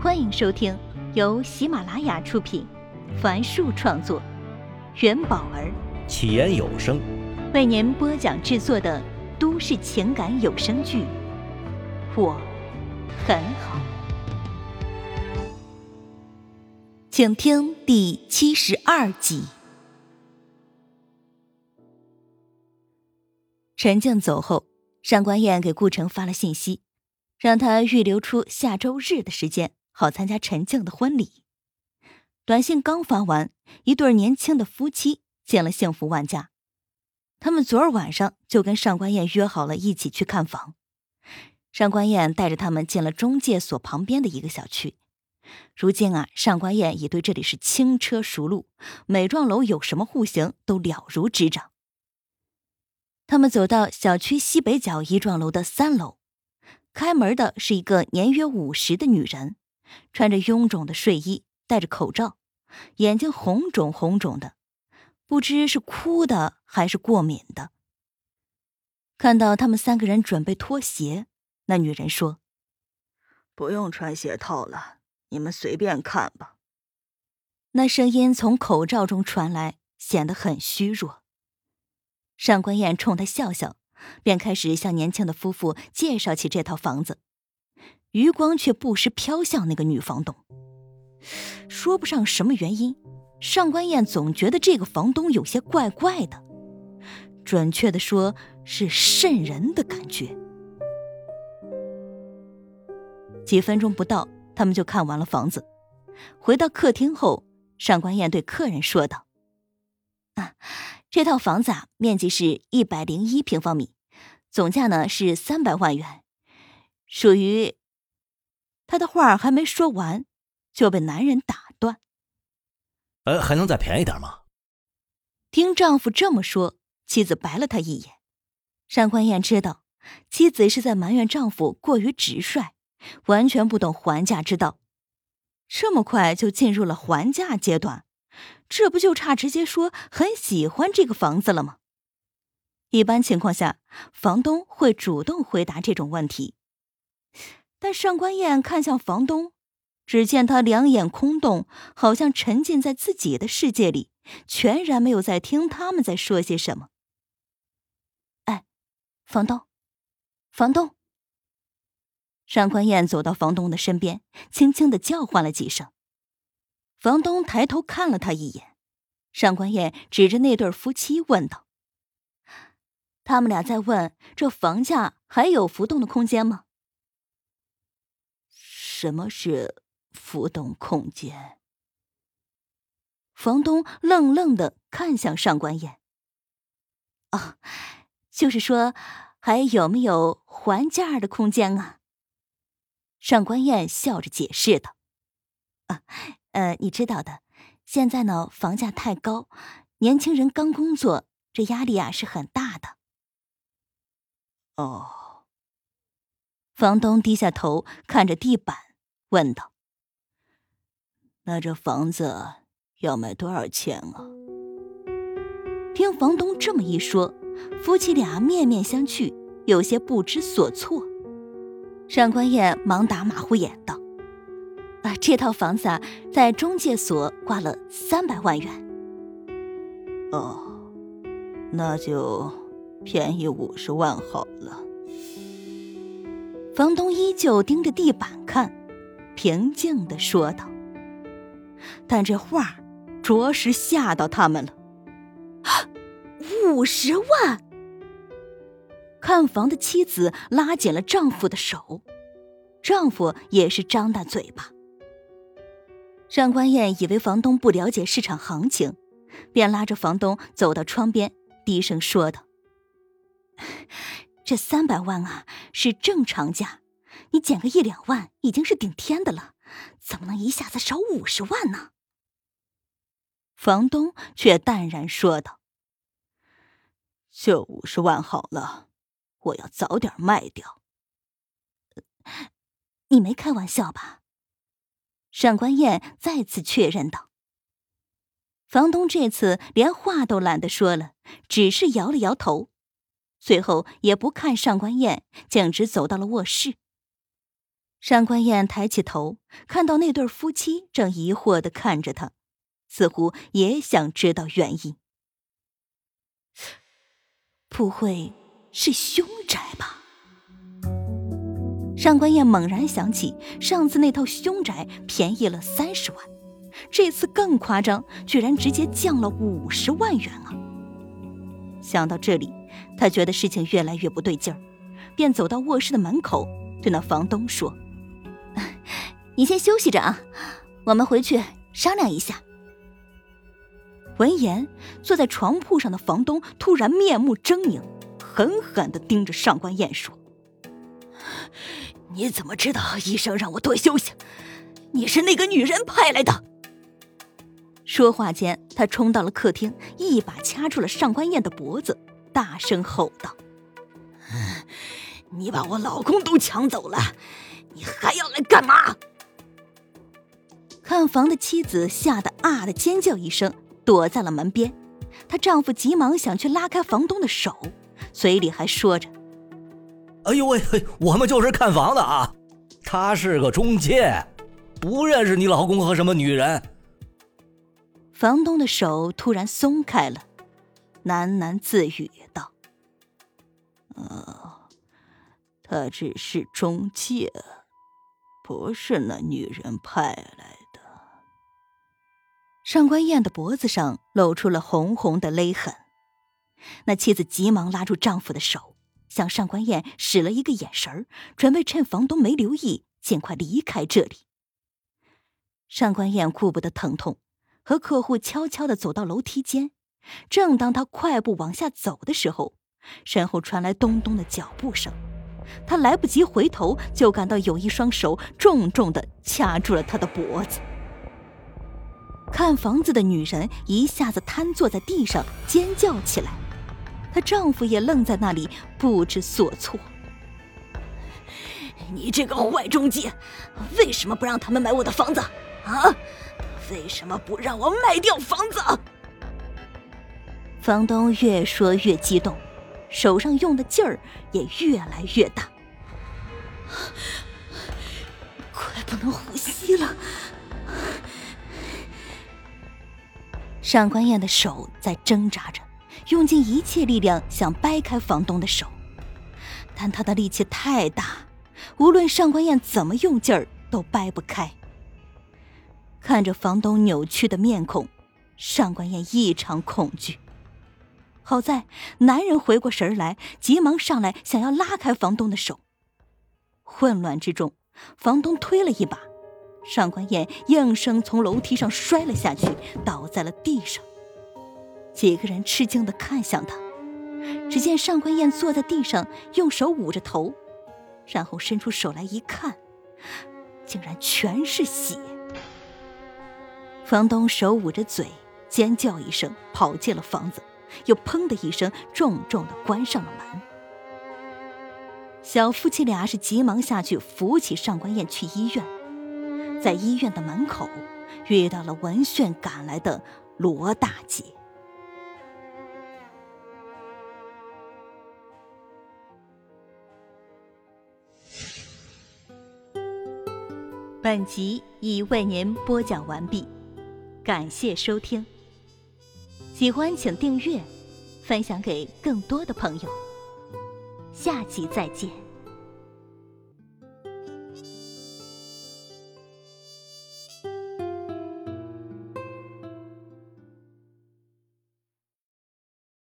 欢迎收听由喜马拉雅出品，凡树创作，元宝儿起言有声为您播讲制作的都市情感有声剧《我很好》，请听第七十二集。陈静走后，上官燕给顾城发了信息，让他预留出下周日的时间。好参加陈静的婚礼。短信刚发完，一对年轻的夫妻见了幸福万家。他们昨儿晚上就跟上官燕约好了一起去看房。上官燕带着他们进了中介所旁边的一个小区。如今啊，上官燕已对这里是轻车熟路，每幢楼有什么户型都了如指掌。他们走到小区西北角一幢楼的三楼，开门的是一个年约五十的女人。穿着臃肿的睡衣，戴着口罩，眼睛红肿红肿的，不知是哭的还是过敏的。看到他们三个人准备脱鞋，那女人说：“不用穿鞋套了，你们随便看吧。”那声音从口罩中传来，显得很虚弱。上官燕冲他笑笑，便开始向年轻的夫妇介绍起这套房子。余光却不时飘向那个女房东，说不上什么原因，上官燕总觉得这个房东有些怪怪的，准确的说是瘆人的感觉。几分钟不到，他们就看完了房子。回到客厅后，上官燕对客人说道：“啊，这套房子啊，面积是一百零一平方米，总价呢是三百万元，属于。”他的话还没说完，就被男人打断。呃，还能再便宜点吗？听丈夫这么说，妻子白了他一眼。上官燕知道，妻子是在埋怨丈夫过于直率，完全不懂还价之道。这么快就进入了还价阶段，这不就差直接说很喜欢这个房子了吗？一般情况下，房东会主动回答这种问题。但上官燕看向房东，只见他两眼空洞，好像沉浸在自己的世界里，全然没有在听他们在说些什么。哎，房东，房东。上官燕走到房东的身边，轻轻的叫唤了几声。房东抬头看了他一眼，上官燕指着那对夫妻问道：“他们俩在问，这房价还有浮动的空间吗？”什么是浮动空间？房东愣愣的看向上官燕。哦，就是说，还有没有还价的空间啊？上官燕笑着解释道：“啊，呃，你知道的，现在呢，房价太高，年轻人刚工作，这压力啊是很大的。”哦，房东低下头看着地板。问道：“那这房子要卖多少钱啊？”听房东这么一说，夫妻俩面面相觑，有些不知所措。上官燕忙打马虎眼道：“啊，这套房子啊，在中介所挂了三百万元。”哦，那就便宜五十万好了。房东依旧盯着地板看。平静的说道，但这话着实吓到他们了。五十万！看房的妻子拉紧了丈夫的手，丈夫也是张大嘴巴。上官燕以为房东不了解市场行情，便拉着房东走到窗边，低声说道：“ 这三百万啊，是正常价。”你减个一两万已经是顶天的了，怎么能一下子少五十万呢？房东却淡然说道：“就五十万好了，我要早点卖掉。”你没开玩笑吧？上官燕再次确认道。房东这次连话都懒得说了，只是摇了摇头，最后也不看上官燕，径直走到了卧室。上官燕抬起头，看到那对夫妻正疑惑的看着他，似乎也想知道原因。不会是凶宅吧？上官燕猛然想起上次那套凶宅便宜了三十万，这次更夸张，居然直接降了五十万元啊！想到这里，他觉得事情越来越不对劲儿，便走到卧室的门口，对那房东说。你先休息着啊，我们回去商量一下。闻言，坐在床铺上的房东突然面目狰狞，狠狠的盯着上官燕说：“你怎么知道医生让我多休息？你是那个女人派来的？”说话间，他冲到了客厅，一把掐住了上官燕的脖子，大声吼道：“你把我老公都抢走了，你还要来干嘛？”看房的妻子吓得啊的尖叫一声，躲在了门边。她丈夫急忙想去拉开房东的手，嘴里还说着：“哎呦喂，我们就是看房的啊，他是个中介，不认识你老公和什么女人。”房东的手突然松开了，喃喃自语道：“呃，他只是中介，不是那女人派来。”上官燕的脖子上露出了红红的勒痕，那妻子急忙拉住丈夫的手，向上官燕使了一个眼神儿准备趁房东没留意，尽快离开这里。上官燕顾不得疼痛，和客户悄悄的走到楼梯间。正当她快步往下走的时候，身后传来咚咚的脚步声，她来不及回头，就感到有一双手重重的掐住了她的脖子。看房子的女人一下子瘫坐在地上，尖叫起来。她丈夫也愣在那里，不知所措。你这个坏中介，为什么不让他们买我的房子？啊？为什么不让我卖掉房子？房东越说越激动，手上用的劲儿也越来越大，快不能呼吸了。上官燕的手在挣扎着，用尽一切力量想掰开房东的手，但他的力气太大，无论上官燕怎么用劲儿都掰不开。看着房东扭曲的面孔，上官燕异常恐惧。好在男人回过神来，急忙上来想要拉开房东的手。混乱之中，房东推了一把。上官燕应声从楼梯上摔了下去，倒在了地上。几个人吃惊的看向他，只见上官燕坐在地上，用手捂着头，然后伸出手来一看，竟然全是血。房东手捂着嘴，尖叫一声，跑进了房子，又砰的一声重重的关上了门。小夫妻俩是急忙下去扶起上官燕去医院。在医院的门口，遇到了闻讯赶来的罗大姐。本集已为您播讲完毕，感谢收听。喜欢请订阅，分享给更多的朋友。下集再见。